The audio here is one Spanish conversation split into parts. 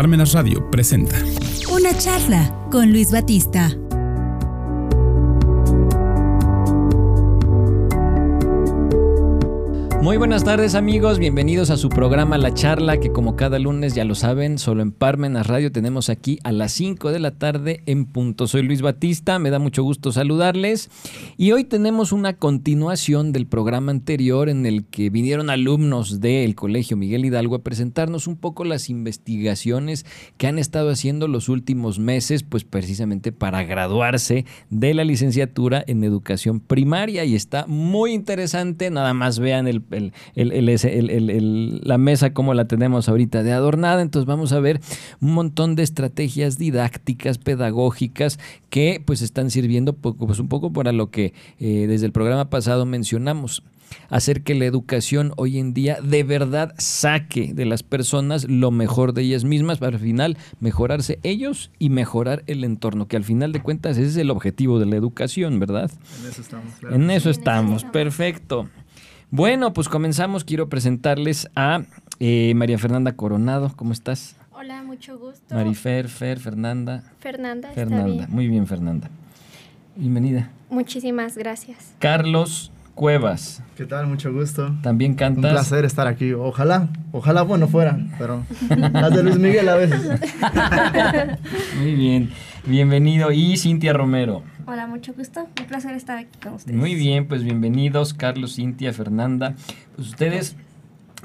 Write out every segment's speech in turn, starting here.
Parmenas Radio presenta Una charla con Luis Batista. Muy buenas tardes amigos, bienvenidos a su programa La Charla, que como cada lunes ya lo saben, solo en Parmenas Radio tenemos aquí a las 5 de la tarde en punto. Soy Luis Batista, me da mucho gusto saludarles. Y hoy tenemos una continuación del programa anterior en el que vinieron alumnos del Colegio Miguel Hidalgo a presentarnos un poco las investigaciones que han estado haciendo los últimos meses, pues precisamente para graduarse de la licenciatura en educación primaria. Y está muy interesante, nada más vean el la mesa como la tenemos ahorita de adornada. Entonces vamos a ver un montón de estrategias didácticas, pedagógicas que pues están sirviendo pues, un poco para lo que eh, desde el programa pasado mencionamos hacer que la educación hoy en día de verdad saque de las personas lo mejor de ellas mismas para al final mejorarse ellos y mejorar el entorno, que al final de cuentas ese es el objetivo de la educación, ¿verdad? En eso estamos. En eso estamos, perfecto. Bueno, pues comenzamos. Quiero presentarles a eh, María Fernanda Coronado. ¿Cómo estás? Hola, mucho gusto. Marifer, Fer, Fernanda. Fernanda. Fernanda, muy bien, Fernanda. Bienvenida. Muchísimas gracias. Carlos Cuevas. ¿Qué tal? Mucho gusto. También cantas. Un placer estar aquí. Ojalá, ojalá bueno fuera, pero las de Luis Miguel a veces. muy bien. Bienvenido. Y Cintia Romero. Hola, mucho gusto. Un placer estar aquí con ustedes. Muy bien, pues bienvenidos, Carlos, Cintia, Fernanda. Pues ustedes,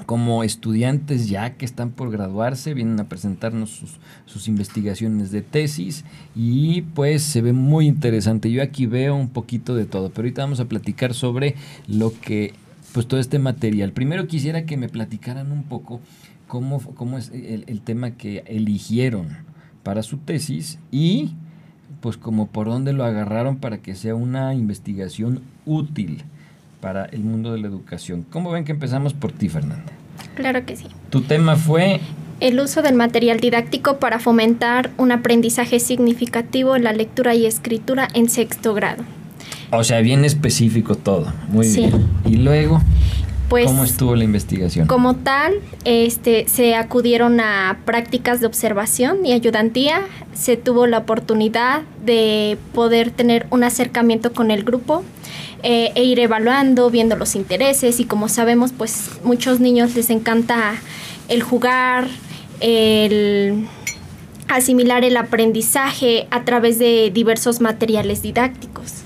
como estudiantes ya que están por graduarse, vienen a presentarnos sus, sus investigaciones de tesis y pues se ve muy interesante. Yo aquí veo un poquito de todo, pero ahorita vamos a platicar sobre lo que, pues todo este material. Primero quisiera que me platicaran un poco cómo, cómo es el, el tema que eligieron para su tesis y pues como por dónde lo agarraron para que sea una investigación útil para el mundo de la educación. ¿Cómo ven que empezamos por ti, Fernanda? Claro que sí. Tu tema fue... El uso del material didáctico para fomentar un aprendizaje significativo en la lectura y escritura en sexto grado. O sea, bien específico todo. Muy bien. Y luego... Pues, ¿Cómo estuvo la investigación? Como tal, este, se acudieron a prácticas de observación y ayudantía. Se tuvo la oportunidad de poder tener un acercamiento con el grupo eh, e ir evaluando, viendo los intereses y como sabemos, pues muchos niños les encanta el jugar, el asimilar el aprendizaje a través de diversos materiales didácticos.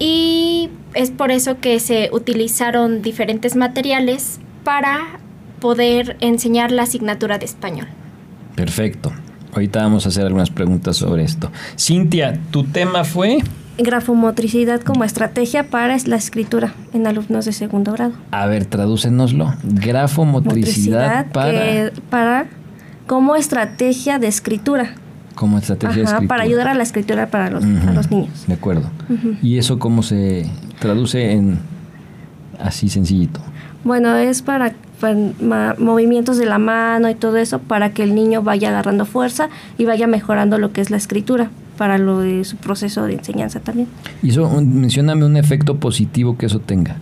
Y es por eso que se utilizaron diferentes materiales para poder enseñar la asignatura de español. Perfecto. Ahorita vamos a hacer algunas preguntas sobre esto. Cintia, tu tema fue grafomotricidad como estrategia para la escritura en alumnos de segundo grado. A ver, tradúcenoslo. Grafomotricidad para para como estrategia de escritura como estrategia Ajá, para ayudar a la escritura para los, los niños. De acuerdo. ¿Y eso cómo se traduce en así sencillito? Bueno, es para, movimientos de la mano y todo eso para que el niño vaya agarrando fuerza y vaya mejorando lo que es la escritura para lo de su proceso de enseñanza también. Y eso, mencioname un efecto positivo que eso tenga.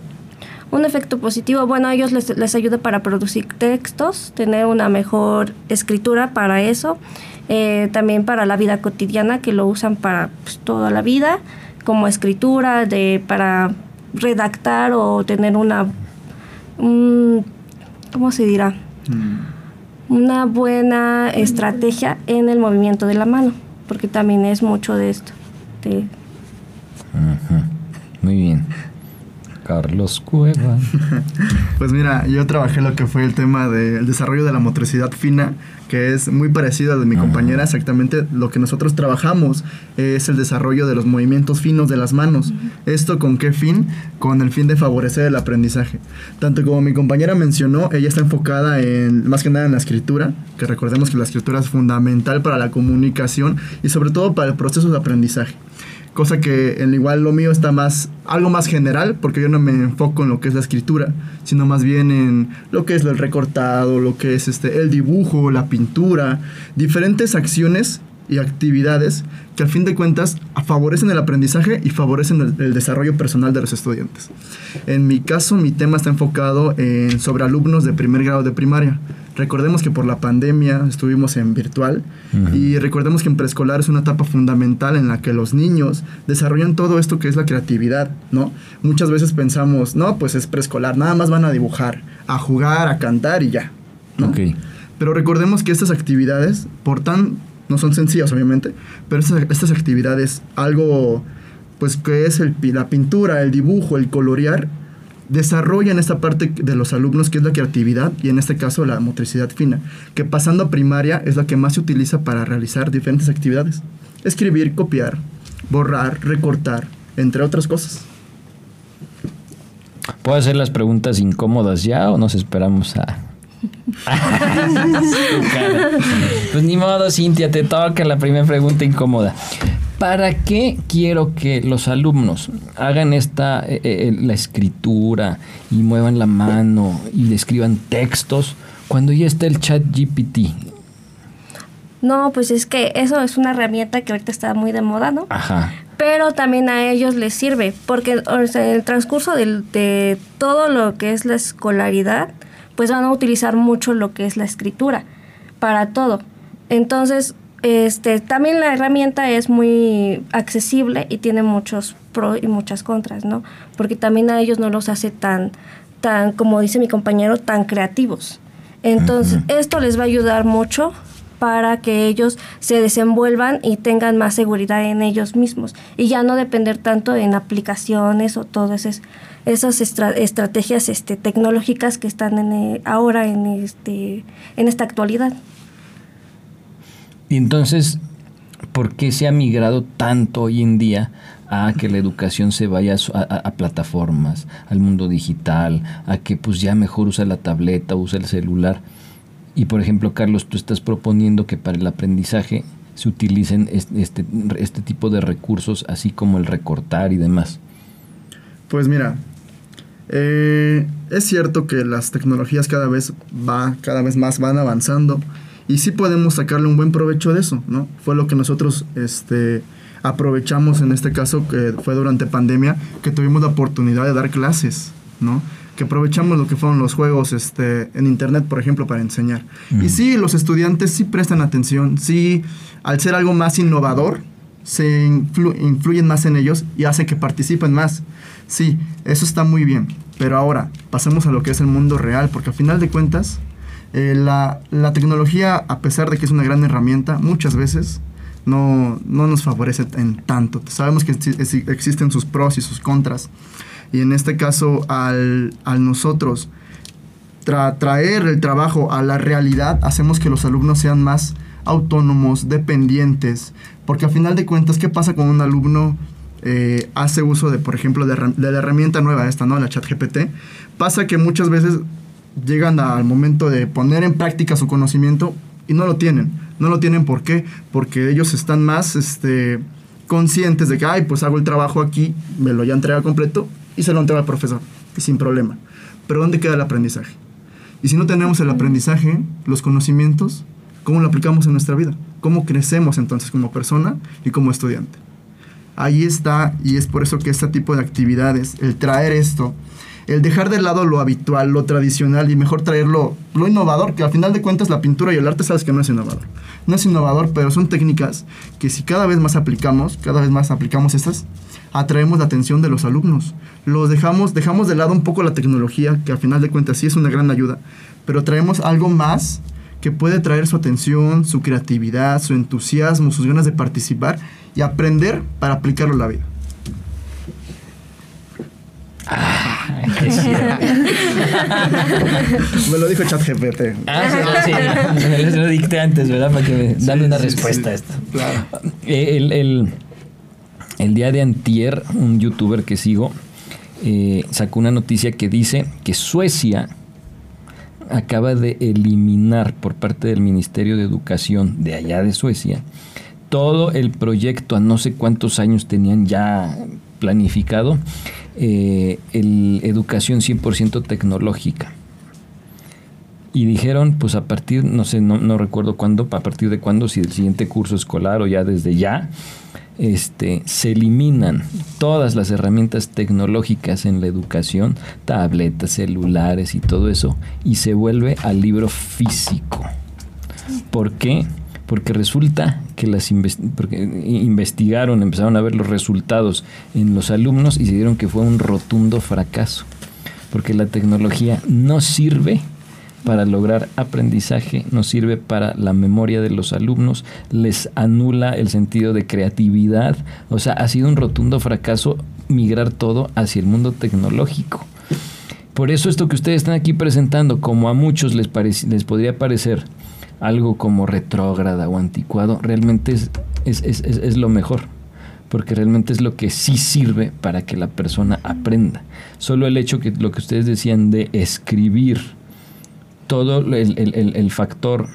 Un efecto positivo, bueno, a ellos les, les ayuda para producir textos, tener una mejor escritura para eso eh, también para la vida cotidiana, que lo usan para pues, toda la vida, como escritura, de, para redactar o tener una, ¿cómo se dirá? Mm. Una buena estrategia en el movimiento de la mano, porque también es mucho de esto. Muy bien. Carlos Cueva. pues mira, yo trabajé lo que fue el tema del desarrollo de la motricidad fina, que es muy parecido al de mi compañera. Exactamente lo que nosotros trabajamos es el desarrollo de los movimientos finos de las manos. ¿Esto con qué fin? Con el fin de favorecer el aprendizaje. Tanto como mi compañera mencionó, ella está enfocada en más que nada en la escritura, que recordemos que la escritura es fundamental para la comunicación y sobre todo para el proceso de aprendizaje cosa que en igual lo mío está más algo más general porque yo no me enfoco en lo que es la escritura sino más bien en lo que es el recortado lo que es este el dibujo la pintura diferentes acciones y actividades que al fin de cuentas favorecen el aprendizaje y favorecen el, desarrollo personal de los estudiantes. En mi caso, mi tema está enfocado en, sobre alumnos de primer grado de primaria. Recordemos que por la pandemia estuvimos en virtual y recordemos que en preescolar es una etapa fundamental en la que los niños desarrollan todo esto que es la creatividad, ¿no? Muchas veces pensamos, no, pues es preescolar, nada más van a dibujar, a jugar, a cantar y ya, ¿no? Pero recordemos que estas actividades, por tan, no son sencillas obviamente, pero estas, estas actividades, algo pues que es el, la pintura, el dibujo, el colorear, desarrollan esta parte de los alumnos que es la creatividad y en este caso la motricidad fina, que pasando a primaria es la que más se utiliza para realizar diferentes actividades. Escribir, copiar, borrar, recortar, entre otras cosas. ¿Puedo hacer las preguntas incómodas ya o nos esperamos a... pues ni modo, Cintia, te toca la primera pregunta incómoda. ¿Para qué quiero que los alumnos hagan esta eh, eh, la escritura y muevan la mano y escriban textos cuando ya está el chat GPT? No, pues es que eso es una herramienta que ahorita está muy de moda, ¿no? Ajá. Pero también a ellos les sirve, porque en el transcurso de, de todo lo que es la escolaridad, pues van a utilizar mucho lo que es la escritura para todo. Entonces, este, también la herramienta es muy accesible y tiene muchos pros y muchas contras, ¿no? Porque también a ellos no los hace tan, tan, como dice mi compañero, tan creativos. Entonces, esto les va a ayudar mucho para que ellos se desenvuelvan y tengan más seguridad en ellos mismos y ya no depender tanto en aplicaciones o todas esas, esas estrategias este, tecnológicas que están en, eh, ahora en, este, en esta actualidad. Y entonces, ¿por qué se ha migrado tanto hoy en día a que la educación se vaya a, plataformas, al mundo digital, a que pues ya mejor usa la tableta, usa el celular? Y por ejemplo, Carlos, tú estás proponiendo que para el aprendizaje se utilicen este, este, tipo de recursos, así como el recortar y demás. Pues mira, eh, es cierto que las tecnologías cada vez va, cada vez más van avanzando y sí podemos sacarle un buen provecho de eso, ¿no? Fue lo que nosotros este, aprovechamos en este caso, que fue durante pandemia, que tuvimos la oportunidad de dar clases, ¿no? Que aprovechamos lo que fueron los juegos este, en internet, por ejemplo, para enseñar. Y sí, los estudiantes sí prestan atención, sí, al ser algo más innovador, se influyen más en ellos y hace que participen más. Sí, eso está muy bien. Pero ahora, pasemos a lo que es el mundo real, porque al final de cuentas, eh, la, tecnología, a pesar de que es una gran herramienta, muchas veces no, nos favorece en tanto. Sabemos que existen sus pros y sus contras. Y en este caso, al, nosotros traer el trabajo a la realidad, hacemos que los alumnos sean más autónomos, dependientes. Porque a final de cuentas, ¿qué pasa cuando un alumno eh, hace uso de, por ejemplo, de, de, la herramienta nueva esta, ¿no? La ChatGPT? Pasa que muchas veces llegan al momento de poner en práctica su conocimiento y no lo tienen. No lo tienen ¿por qué? Porque ellos están más este, conscientes de que, ay, pues hago el trabajo aquí, me lo ya entrega completo y se lo entrega al profesor, y sin problema. Pero ¿dónde queda el aprendizaje? Y si no tenemos el aprendizaje, los conocimientos, ¿cómo lo aplicamos en nuestra vida? ¿Cómo crecemos entonces como persona y como estudiante? Ahí está, y es por eso que este tipo de actividades, el traer esto, el dejar de lado lo habitual, lo tradicional y mejor traerlo lo innovador, que al final de cuentas la pintura y el arte sabes que no es innovador. No es innovador, pero son técnicas que si cada vez más aplicamos, cada vez más aplicamos estas, atraemos la atención de los alumnos. Los dejamos, dejamos de lado un poco la tecnología, que al final de cuentas sí es una gran ayuda, pero traemos algo más que puede traer su atención, su creatividad, su entusiasmo, sus ganas de participar y aprender para aplicarlo a la vida. Me lo dijo ChatGPT. Ah, sí, sí. lo dicté antes, ¿verdad? Para que me una respuesta a esto. Claro. Eh, el, el, día de antier, un youtuber que sigo eh, sacó una noticia que dice que Suecia acaba de eliminar por parte del Ministerio de Educación de allá de Suecia todo el proyecto a no sé cuántos años tenían ya planificado eh, el educación 100% tecnológica. y dijeron, pues a partir, no sé, no, no recuerdo cuándo, a partir de cuándo, si del siguiente curso escolar o ya desde ya, este, se eliminan todas las herramientas tecnológicas en la educación, tabletas, celulares y todo eso, y se vuelve al libro físico. ¿Por qué? Porque resulta que las porque investigaron, empezaron a ver los resultados en los alumnos y se dieron que fue un rotundo fracaso. Porque la tecnología no sirve para lograr aprendizaje, no sirve para la memoria de los alumnos, les anula el sentido de creatividad. O sea, ha sido un rotundo fracaso migrar todo hacia el mundo tecnológico. Por eso esto que ustedes están aquí presentando, como a muchos les, les podría parecer algo como retrógrada o anticuado, realmente es, es, es, es, lo mejor, porque realmente es lo que sí sirve para que la persona aprenda. Solo el hecho que lo que ustedes decían de escribir, todo el, factor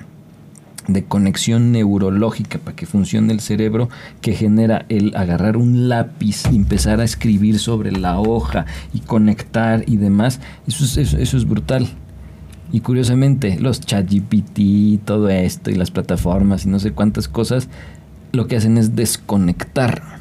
de conexión neurológica para que funcione el cerebro que genera el agarrar un lápiz y empezar a escribir sobre la hoja y conectar y demás, eso es, eso, es brutal. Y curiosamente, los ChatGPT, todo esto y las plataformas y no sé cuántas cosas, lo que hacen es desconectar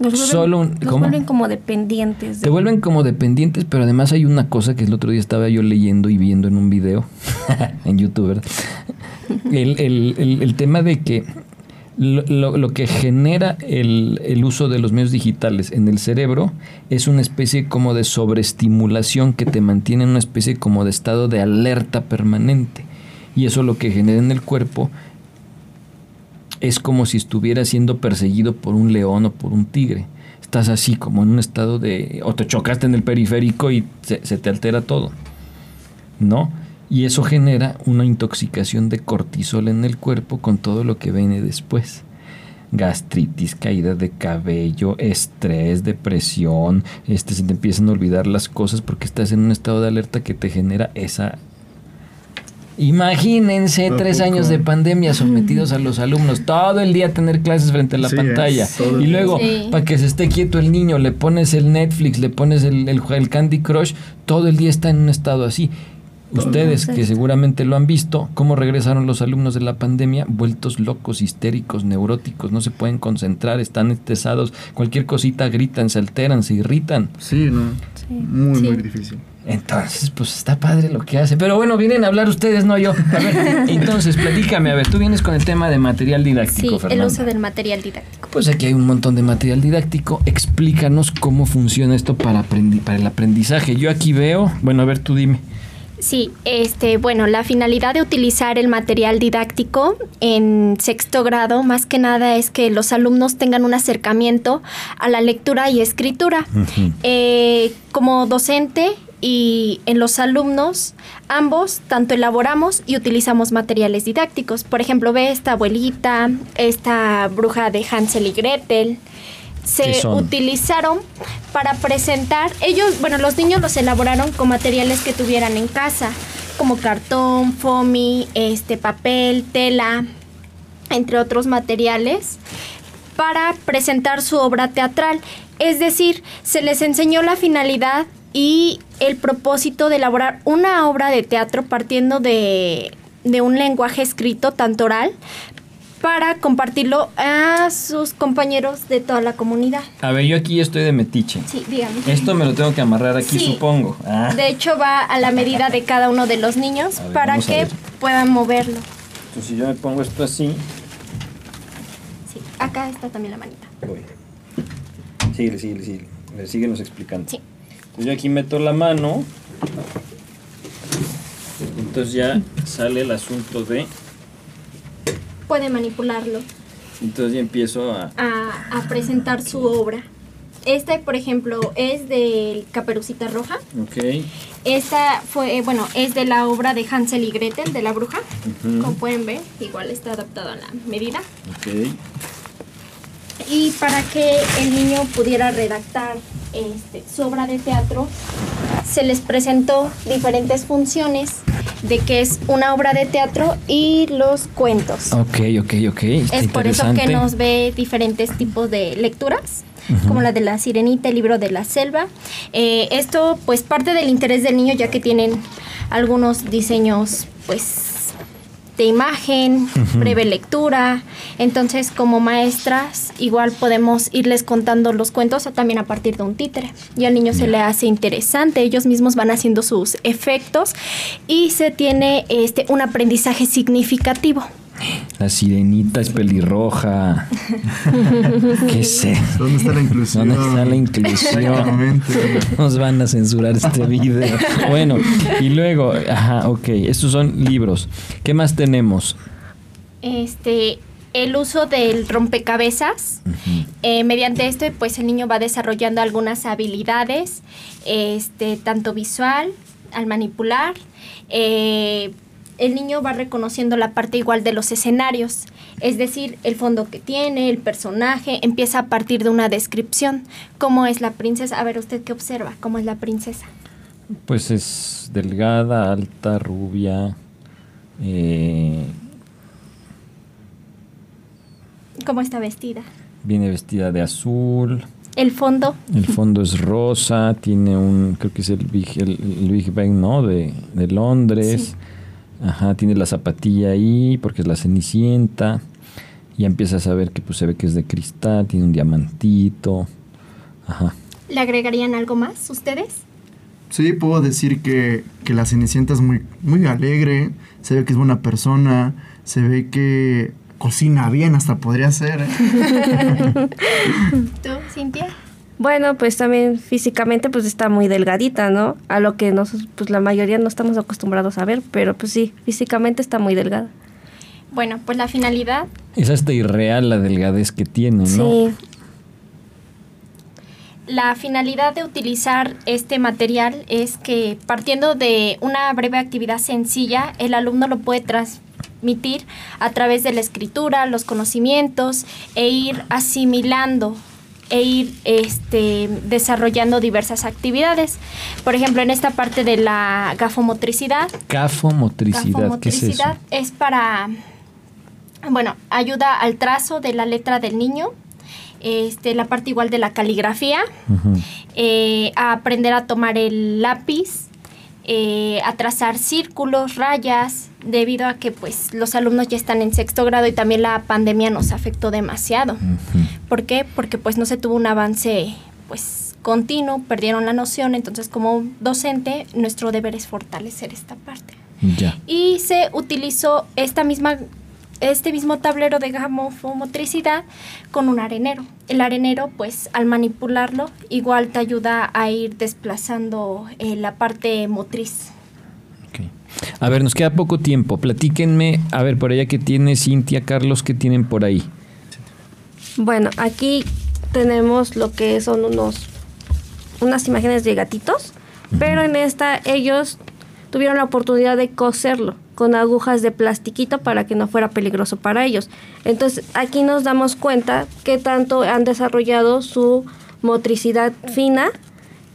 nos vuelven, Solo vuelven como dependientes. Te vuelven como dependientes, pero además hay una cosa que el otro día estaba yo leyendo y viendo en un video en YouTube, el, tema de que lo, que genera el, el, uso de los medios digitales en el cerebro es una especie como de sobreestimulación que te mantiene en una especie como de estado de alerta permanente. Y eso lo que genera en el cuerpo es como si estuvieras siendo perseguido por un león o por un tigre. Estás así como en un estado de... o te chocaste en el periférico y se, te altera todo. ¿No? Y eso genera una intoxicación de cortisol en el cuerpo con todo lo que viene después. Gastritis, caída de cabello, estrés, depresión, este, se te empiezan a olvidar las cosas porque estás en un estado de alerta que te genera esa Imagínense tres años de pandemia sometidos a los alumnos, todo el día tener clases frente a la pantalla. y luego, para que se esté quieto el niño, le pones el Netflix, le pones el, el, Candy Crush, todo el día está en un estado así. Ustedes que seguramente lo han visto, cómo regresaron los alumnos de la pandemia, vueltos locos, histéricos, neuróticos, no se pueden concentrar, están estresados, cualquier cosita gritan, se alteran, se irritan. Sí, ¿no? Muy, muy difícil. Entonces, pues está padre lo que hace. Pero bueno, vienen a hablar ustedes, no yo. A ver, entonces, platícame, a ver, tú vienes con el tema de material didáctico. Sí, el uso del material didáctico. Pues aquí hay un montón de material didáctico. Explícanos cómo funciona esto para, para el aprendizaje. Yo aquí veo, bueno, a ver, tú dime. Sí, este, bueno, la finalidad de utilizar el material didáctico en sexto grado, más que nada, es que los alumnos tengan un acercamiento a la lectura y escritura. Eh, como docente, y en los alumnos ambos tanto elaboramos y utilizamos materiales didácticos. Por ejemplo, ve esta abuelita, esta bruja de Hansel y Gretel. Se utilizaron para presentar, ellos, bueno, los niños los elaboraron con materiales que tuvieran en casa, como cartón, foamy, este papel, tela, entre otros materiales, para presentar su obra teatral. Es decir, se les enseñó la finalidad y el propósito de elaborar una obra de teatro partiendo de, un lenguaje escrito, tanto oral, para compartirlo a sus compañeros de toda la comunidad. A ver, yo aquí estoy de metiche. Sí, dígame. Esto me lo tengo que amarrar aquí, supongo. Ah. De hecho, va a la medida de cada uno de los niños para que puedan moverlo. Entonces, si yo me pongo esto así. Sí, acá está también la manita. Voy. Sigue, sigue, sigue. Síguenos explicando. Sí. Yo aquí meto la mano. Entonces ya sale el asunto de... Puede manipularlo. Entonces ya empiezo a... A, presentar su obra. Este, por ejemplo, es del Caperucita Roja. Ok. Esta fue, bueno, es de la obra de Hansel y Gretel, de la bruja. Como pueden ver, igual está adaptado a la medida. Ok. Y para que el niño pudiera redactar este, su obra de teatro, se les presentó diferentes funciones de que es una obra de teatro y los cuentos. Ok, ok, ok. es por eso que nos ve diferentes tipos de lecturas. como la de la sirenita, el libro de la selva. Eh, esto pues parte del interés del niño ya que tienen algunos diseños pues de imagen, breve lectura. Entonces, como maestras, igual podemos irles contando los cuentos también a partir de un títere. Y al niño se le hace interesante, ellos mismos van haciendo sus efectos y se tiene este un aprendizaje significativo. La sirenita es pelirroja. ¿Qué sé? ¿Dónde está la inclusión? ¿Dónde está la inclusión? Nos van a censurar este video. Bueno, y luego, ajá, ok, estos son libros. ¿Qué más tenemos? Este, el uso del rompecabezas. Eh, mediante esto, pues el niño va desarrollando algunas habilidades, este, tanto visual, al manipular, eh, el niño va reconociendo la parte igual de los escenarios, es decir, el fondo que tiene, el personaje, empieza a partir de una descripción. ¿Cómo es la princesa? A ver, ¿usted qué observa? ¿Cómo es la princesa? Pues es delgada, alta, rubia. Eh, ¿Cómo está vestida? Viene vestida de azul. ¿El fondo? El fondo es rosa, tiene un, creo que es el Big, el, Big Bang, ¿no? De, de Londres. Ajá, tiene la zapatilla ahí porque es la cenicienta. Y empiezas a ver que pues se ve que es de cristal, tiene un diamantito. Ajá. ¿Le agregarían algo más ustedes? Sí, puedo decir que, que la cenicienta es muy, muy alegre, se ve que es buena persona, se ve que cocina bien, hasta podría ser. ¿eh? ¿Tú, Cintia? Bueno, pues también físicamente pues está muy delgadita, ¿no? A lo que nosotros, pues la mayoría no estamos acostumbrados a ver, pero pues sí, físicamente está muy delgada. Bueno, pues la finalidad... Es hasta irreal la delgadez que tiene, ¿no? Sí. La finalidad de utilizar este material es que partiendo de una breve actividad sencilla, el alumno lo puede transmitir a través de la escritura, los conocimientos e ir asimilando e ir este, desarrollando diversas actividades. Por ejemplo, en esta parte de la gafomotricidad. Gafomotricidad, ¿qué es eso? Es para, bueno, ayuda al trazo de la letra del niño. Este, la parte igual de la caligrafía, eh, a aprender a tomar el lápiz, eh, a trazar círculos, rayas, debido a que pues los alumnos ya están en sexto grado y también la pandemia nos afectó demasiado. ¿Por qué? Porque pues no se tuvo un avance pues continuo, perdieron la noción, entonces como docente nuestro deber es fortalecer esta parte. Ya. Y se utilizó esta misma este mismo tablero de gamofomotricidad con un arenero. El arenero, pues al manipularlo, igual te ayuda a ir desplazando eh, la parte motriz. A ver, nos queda poco tiempo. Platíquenme, a ver, por allá que tiene Cintia, Carlos, ¿qué tienen por ahí? Bueno, aquí tenemos lo que son unos unas imágenes de gatitos, pero en esta ellos tuvieron la oportunidad de coserlo con agujas de plastiquito para que no fuera peligroso para ellos. Entonces aquí nos damos cuenta que tanto han desarrollado su motricidad fina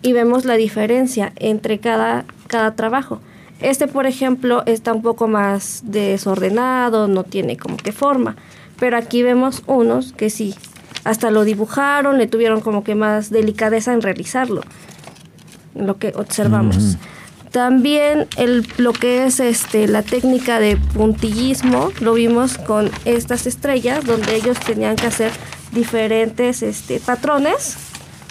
y vemos la diferencia entre cada, cada trabajo. Este, por ejemplo, está un poco más desordenado, no tiene como que forma, pero aquí vemos unos que sí, hasta lo dibujaron, le tuvieron como que más delicadeza en realizarlo, lo que observamos. También el, lo que es este, la técnica de puntillismo lo vimos con estas estrellas donde ellos tenían que hacer diferentes este, patrones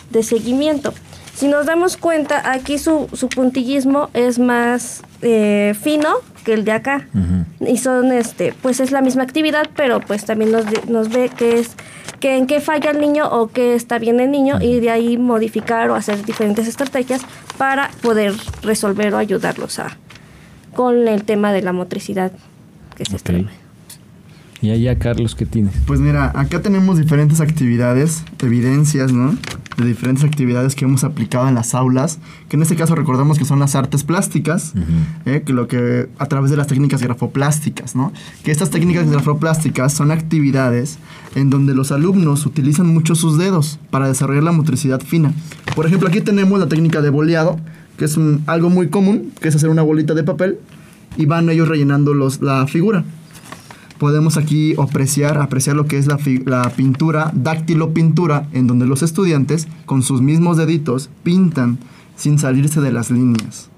de seguimiento. Si nos damos cuenta, aquí su, su puntillismo es más eh, fino que el de acá. Y son, este, pues es la misma actividad, pero pues también nos, nos ve que es que en qué falla el niño o qué está bien el niño y de ahí modificar o hacer diferentes estrategias para poder resolver o ayudarlos a con el tema de la motricidad que se okay. Y allá, Carlos, ¿qué tienes? Pues mira, acá tenemos diferentes actividades, evidencias, ¿no? De diferentes actividades que hemos aplicado en las aulas, que en este caso recordemos que son las artes plásticas, ¿eh? que lo que a través de las técnicas grafoplásticas, ¿no? Que estas técnicas grafoplásticas son actividades en donde los alumnos utilizan mucho sus dedos para desarrollar la motricidad fina. Por ejemplo, aquí tenemos la técnica de boleado, que es algo muy común, que es hacer una bolita de papel y van ellos rellenando los, la figura podemos aquí apreciar, apreciar lo que es la, la pintura, dáctilo pintura, en donde los estudiantes con sus mismos deditos pintan sin salirse de las líneas.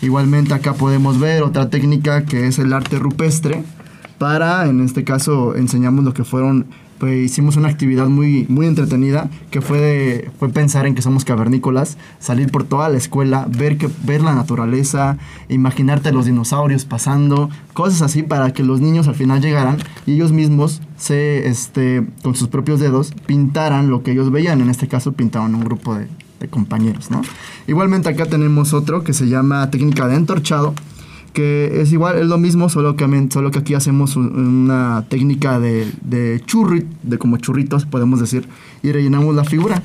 Igualmente acá podemos ver otra técnica que es el arte rupestre. Para, en este caso, enseñamos lo que fueron hicimos una actividad muy, muy entretenida que fue, fue pensar en que somos cavernícolas, salir por toda la escuela, ver, que, ver la naturaleza, imaginarte los dinosaurios pasando, cosas así para que los niños al final llegaran y ellos mismos se, este, con sus propios dedos pintaran lo que ellos veían. En este caso pintaban un grupo de, de compañeros, ¿no? Igualmente acá tenemos otro que se llama técnica de entorchado que es igual, es lo mismo, solo que, solo que aquí hacemos una técnica de, de churri, de como churritos, podemos decir, y rellenamos la figura.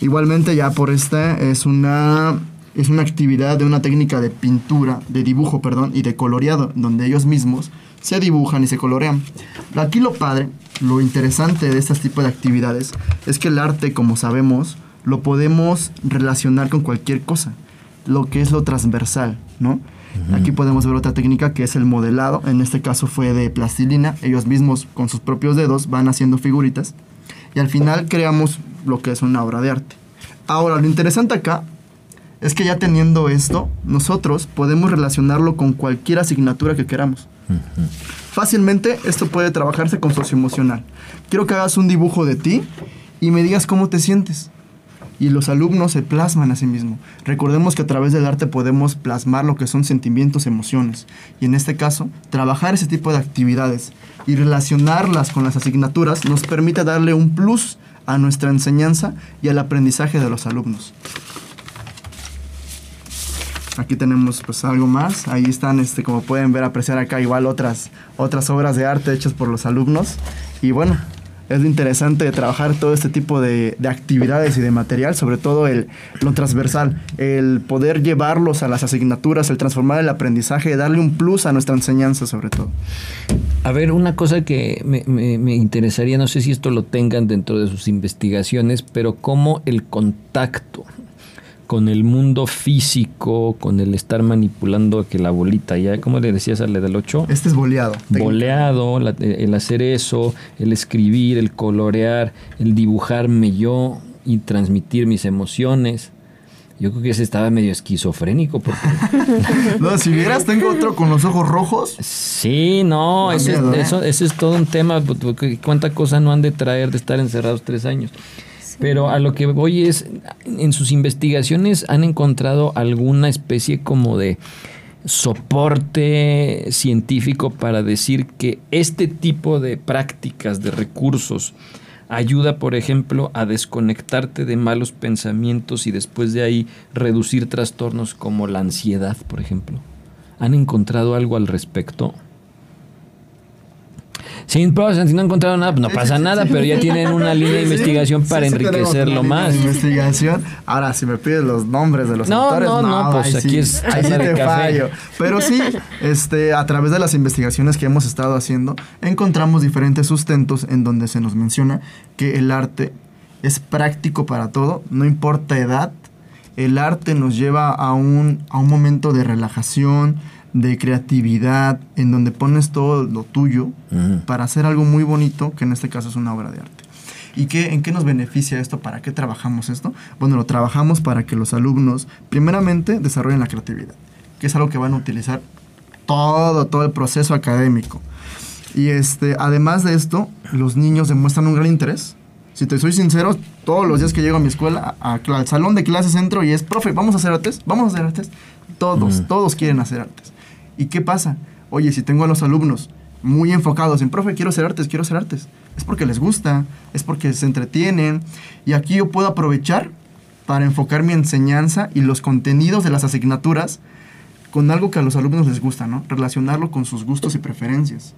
Igualmente ya por esta es una, es una actividad de una técnica de pintura, de dibujo, perdón, y de coloreado, donde ellos mismos se dibujan y se colorean. Aquí lo padre, lo interesante de este tipo de actividades es que el arte, como sabemos, lo podemos relacionar con cualquier cosa, lo que es lo transversal, ¿no? Aquí podemos ver otra técnica que es el modelado. En este caso fue de plastilina. Ellos mismos con sus propios dedos van haciendo figuritas. Y al final creamos lo que es una obra de arte. Ahora, lo interesante acá es que ya teniendo esto, nosotros podemos relacionarlo con cualquier asignatura que queramos. Fácilmente esto puede trabajarse con socioemocional. Quiero que hagas un dibujo de ti y me digas cómo te sientes y los alumnos se plasman a sí mismos. Recordemos que a través del arte podemos plasmar lo que son sentimientos, emociones. Y en este caso, trabajar ese tipo de actividades y relacionarlas con las asignaturas nos permite darle un plus a nuestra enseñanza y al aprendizaje de los alumnos. Aquí tenemos pues algo más. Ahí están, este, como pueden ver, apreciar acá igual otras, otras obras de arte hechas por los alumnos. Y bueno, es interesante trabajar todo este tipo de, actividades y de material, sobre todo el, lo transversal, el poder llevarlos a las asignaturas, el transformar el aprendizaje, darle un plus a nuestra enseñanza sobre todo. A ver, una cosa que me, me interesaría, no sé si esto lo tengan dentro de sus investigaciones, pero cómo el contacto con el mundo físico, con el estar manipulando que la bolita, ya, ¿cómo le decías a la del 8? Este es boleado. Boleado, el hacer eso, el escribir, el colorear, el dibujarme yo y transmitir mis emociones. Yo creo que ese estaba medio esquizofrénico. Porque... no, si vieras, tengo otro con los ojos rojos. Sí, no, eso, ¿eh? eso, eso, es todo un tema. ¿Cuánta cosa no han de traer de estar encerrados tres años? Pero a lo que voy es, en sus investigaciones han encontrado alguna especie como de soporte científico para decir que este tipo de prácticas, de recursos, ayuda, por ejemplo, a desconectarte de malos pensamientos y después de ahí reducir trastornos como la ansiedad, por ejemplo. ¿Han encontrado algo al respecto? Si no han encontrado nada, pues no pasa nada, pero ya tienen una línea de investigación para enriquecerlo más. investigación. Ahora, si me pides los nombres de los autores, no, no, pues aquí es ahí te fallo. Pero sí, este, a través de las investigaciones que hemos estado haciendo, encontramos diferentes sustentos en donde se nos menciona que el arte es práctico para todo, no importa edad. El arte nos lleva a un, a un momento de relajación, de creatividad, en donde pones todo lo tuyo para hacer algo muy bonito, que en este caso es una obra de arte. ¿Y qué, en qué nos beneficia esto? ¿Para qué trabajamos esto? Bueno, lo trabajamos para que los alumnos, primeramente, desarrollen la creatividad, que es algo que van a utilizar todo, todo el proceso académico. Y este, además de esto, los niños demuestran un gran interés. Si te soy sincero, todos los días que llego a mi escuela, al salón de clases entro y es, profe, vamos a hacer artes, vamos a hacer artes. Todos, todos quieren hacer artes. ¿Y qué pasa? Oye, si tengo a los alumnos muy enfocados en, profe, quiero hacer artes, quiero hacer artes, es porque les gusta, es porque se entretienen. Y aquí yo puedo aprovechar para enfocar mi enseñanza y los contenidos de las asignaturas con algo que a los alumnos les gusta, ¿no? Relacionarlo con sus gustos y preferencias.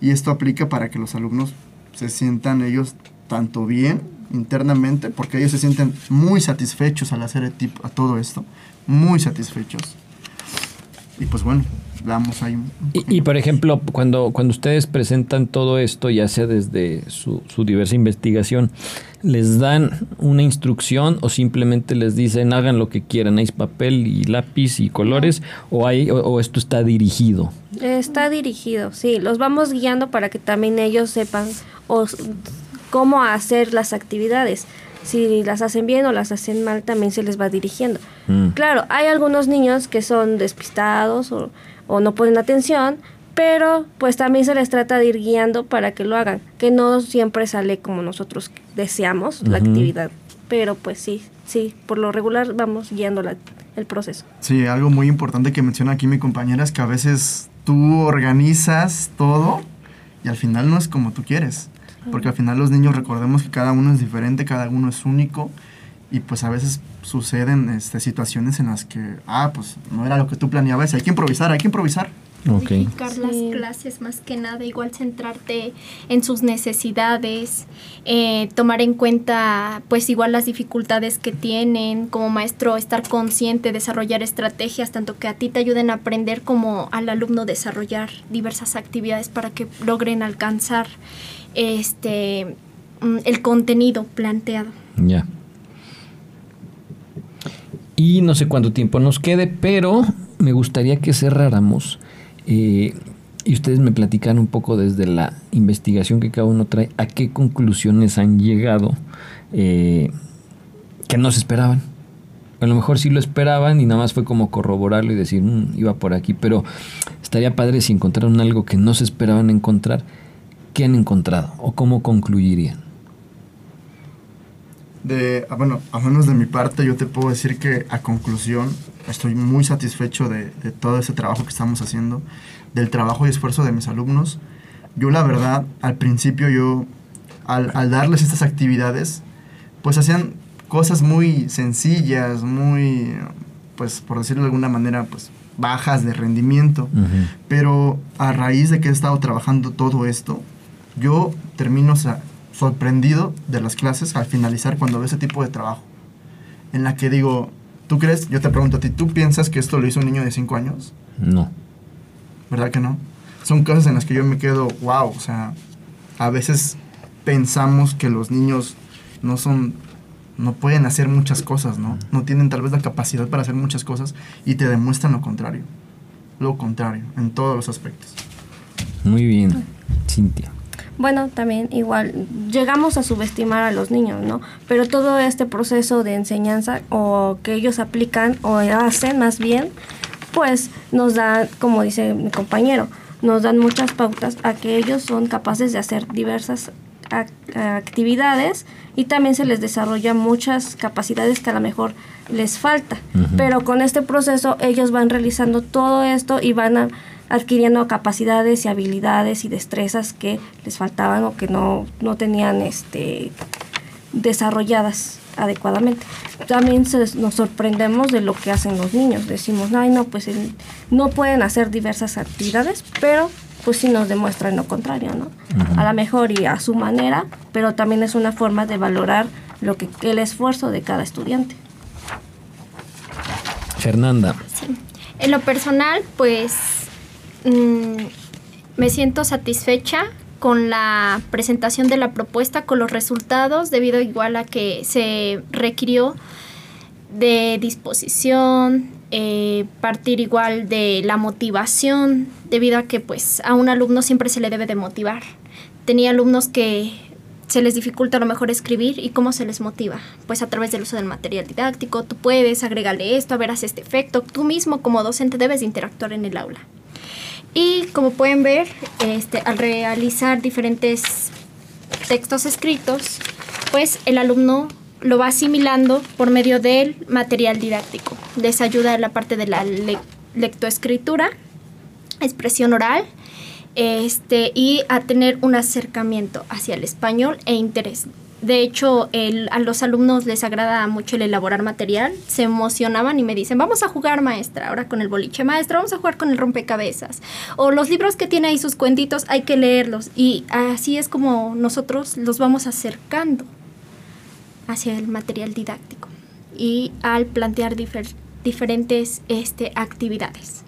Y esto aplica para que los alumnos se sientan ellos tanto bien internamente, porque ellos se sienten muy satisfechos al hacer a todo esto, muy satisfechos. Y pues bueno, ahí y, por ejemplo, cuando, cuando ustedes presentan todo esto, ya sea desde su, diversa investigación, ¿les dan una instrucción o simplemente les dicen hagan lo que quieran? ¿Hay papel y lápiz y colores o, hay, o, esto está dirigido? Está dirigido, sí. Los vamos guiando para que también ellos sepan cómo hacer las actividades si las hacen bien o las hacen mal, también se les va dirigiendo. Mm. Claro, hay algunos niños que son despistados o, o no ponen atención, pero pues también se les trata de ir guiando para que lo hagan, que no siempre sale como nosotros deseamos la actividad, pero pues sí, sí, por lo regular vamos guiando la- el proceso. Sí, algo muy importante que menciona aquí mi compañera es que a veces tú organizas todo y al final no es como tú quieres. Porque al final los niños recordemos que cada uno es diferente, cada uno es único y pues a veces suceden este, situaciones en las que, ah, pues no era lo que tú planeabas, hay que improvisar, hay que improvisar. Ok. Modificar Sí. las clases más que nada, igual centrarte en sus necesidades, eh, tomar en cuenta pues igual las dificultades que tienen como maestro, estar consciente, desarrollar estrategias, tanto que a ti te ayuden a aprender como al alumno desarrollar diversas actividades para que logren alcanzar este mm, el contenido planteado. Ya. Y no sé cuánto tiempo nos quede, pero me gustaría que cerráramos eh, y ustedes me platicaran un poco desde la investigación que cada uno trae, a qué conclusiones han llegado eh, que no se esperaban. A lo mejor sí lo esperaban y nada más fue como corroborarlo y decir, "Mm, iba por aquí, pero estaría padre si encontraron algo que no se esperaban encontrar. ¿Qué han encontrado o cómo concluirían? De, ah, bueno, a menos de mi parte, yo te puedo decir que a conclusión estoy muy satisfecho de, de todo ese trabajo que estamos haciendo, del trabajo y esfuerzo de mis alumnos. Yo la verdad, al principio yo, al, al darles estas actividades, pues hacían cosas muy sencillas, muy, pues por decirlo de alguna manera, pues bajas de rendimiento. Pero a raíz de que he estado trabajando todo esto, yo termino sorprendido de las clases al finalizar cuando veo ese tipo de trabajo. En la que digo, ¿tú crees? Yo te pregunto a ti, ¿tú piensas que esto lo hizo un niño de 5 años? No. ¿Verdad que no? Son cosas en las que yo me quedo, wow, o sea, a veces pensamos que los niños no son, no pueden hacer muchas cosas, ¿no? No tienen tal vez la capacidad para hacer muchas cosas y te demuestran lo contrario. Lo contrario, en todos los aspectos. Muy bien, Cintia. Bueno, también igual llegamos a subestimar a los niños, ¿no? Pero todo este proceso de enseñanza o que ellos aplican o hacen más bien, pues nos da, como dice mi compañero, nos dan muchas pautas a que ellos son capaces de hacer diversas ac- actividades y también se les desarrolla muchas capacidades que a lo mejor les falta. Pero con este proceso ellos van realizando todo esto y van a- adquiriendo capacidades y habilidades y destrezas que les faltaban o que no, no tenían este desarrolladas adecuadamente. También se- nos sorprendemos de lo que hacen los niños. Decimos, ay, no, pues el- no pueden hacer diversas actividades, pero pues sí nos demuestran lo contrario, ¿no? A lo mejor y a su manera, pero también es una forma de valorar lo que el esfuerzo de cada estudiante. Fernanda. En lo personal, pues mm, me siento satisfecha con la presentación de la propuesta, con los resultados, debido igual a que se requirió de disposición, eh, partir igual de la motivación, debido a que pues a un alumno siempre se le debe de motivar. Tenía alumnos que se les dificulta a lo mejor escribir y cómo se les motiva. Pues a través del uso del material didáctico, tú puedes agregarle esto, a ver, haz este efecto. Tú mismo como docente debes de interactuar en el aula. Y como pueden ver, este, al realizar diferentes textos escritos, pues el alumno lo va asimilando por medio del material didáctico. Les ayuda en la parte de la le- lectoescritura, expresión oral, este, y a tener un acercamiento hacia el español e interés. De hecho, a los alumnos les agrada mucho el elaborar material, se emocionaban y me dicen, vamos a jugar maestra, ahora con el boliche maestra, vamos a jugar con el rompecabezas. O los libros que tiene ahí sus cuentitos, hay que leerlos. Y así es como nosotros los vamos acercando hacia el material didáctico y al plantear difer- diferentes este, actividades.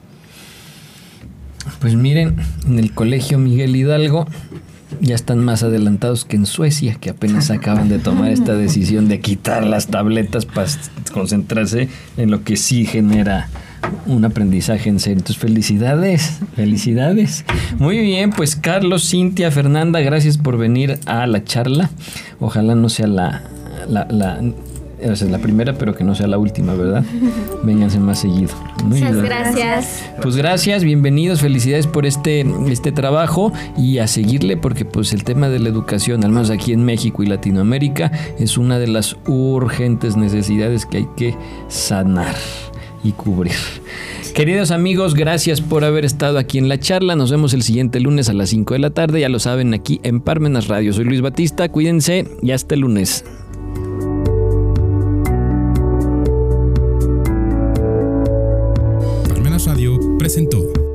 Pues miren, en el colegio Miguel Hidalgo ya están más adelantados que en Suecia, que apenas acaban de tomar esta decisión de quitar las tabletas para concentrarse en lo que sí genera un aprendizaje en serio. Entonces, felicidades, felicidades. Muy bien, pues Carlos, Cintia, Fernanda, gracias por venir a la charla. Ojalá no sea la, la, la, esa es la primera, pero que no sea la última, ¿verdad? Vénganse más seguido. Muchas gracias. Pues gracias, bienvenidos, felicidades por este, este trabajo y a seguirle porque pues el tema de la educación, al menos aquí en México y Latinoamérica, es una de las urgentes necesidades que hay que sanar y cubrir. Queridos amigos, gracias por haber estado aquí en la charla. Nos vemos el siguiente lunes a las 5 de la tarde. Ya lo saben, aquí en Parmenas Radio. Soy Luis Batista. Cuídense y hasta el lunes.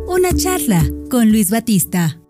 Una charla con Luis Batista.